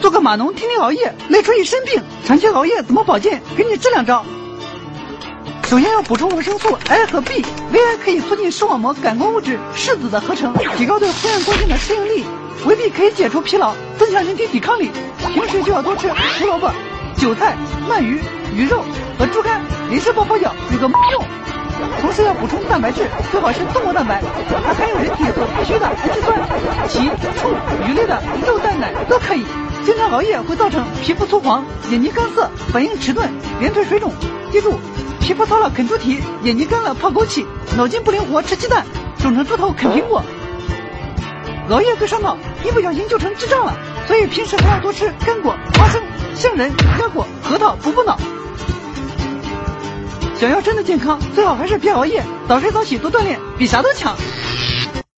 做个码农天天熬夜累出一身病，长期熬夜怎么保健？给你治两招。首先要补充维生素 A 和 B，维 A 可以促进视网膜感光物质视紫的合成，提高对黑暗光线的适应力；维 B 可以解除疲劳，增强人体抵抗力。平时就要多吃胡萝卜、韭菜、鳗鱼、鱼肉和猪肝，临时抱佛脚有个用。同时要补充蛋白质，最好是动物蛋白，还含有人体所必需的氨基皮、醋、鱼类的肉、蛋、奶都可以。经常熬夜会造成皮肤粗黄、眼睛干涩、反应迟钝、连腿水肿。记住，皮肤糙了啃猪蹄，眼睛干了泡枸杞，脑筋不灵活吃鸡蛋，肿成猪头啃苹果。熬夜最伤脑，一不小心就成智障了。所以平时还要多吃干果、花生、杏仁、腰果、核桃，补补脑。想要真的健康，最好还是别熬夜，早睡早起多锻炼，比啥都强。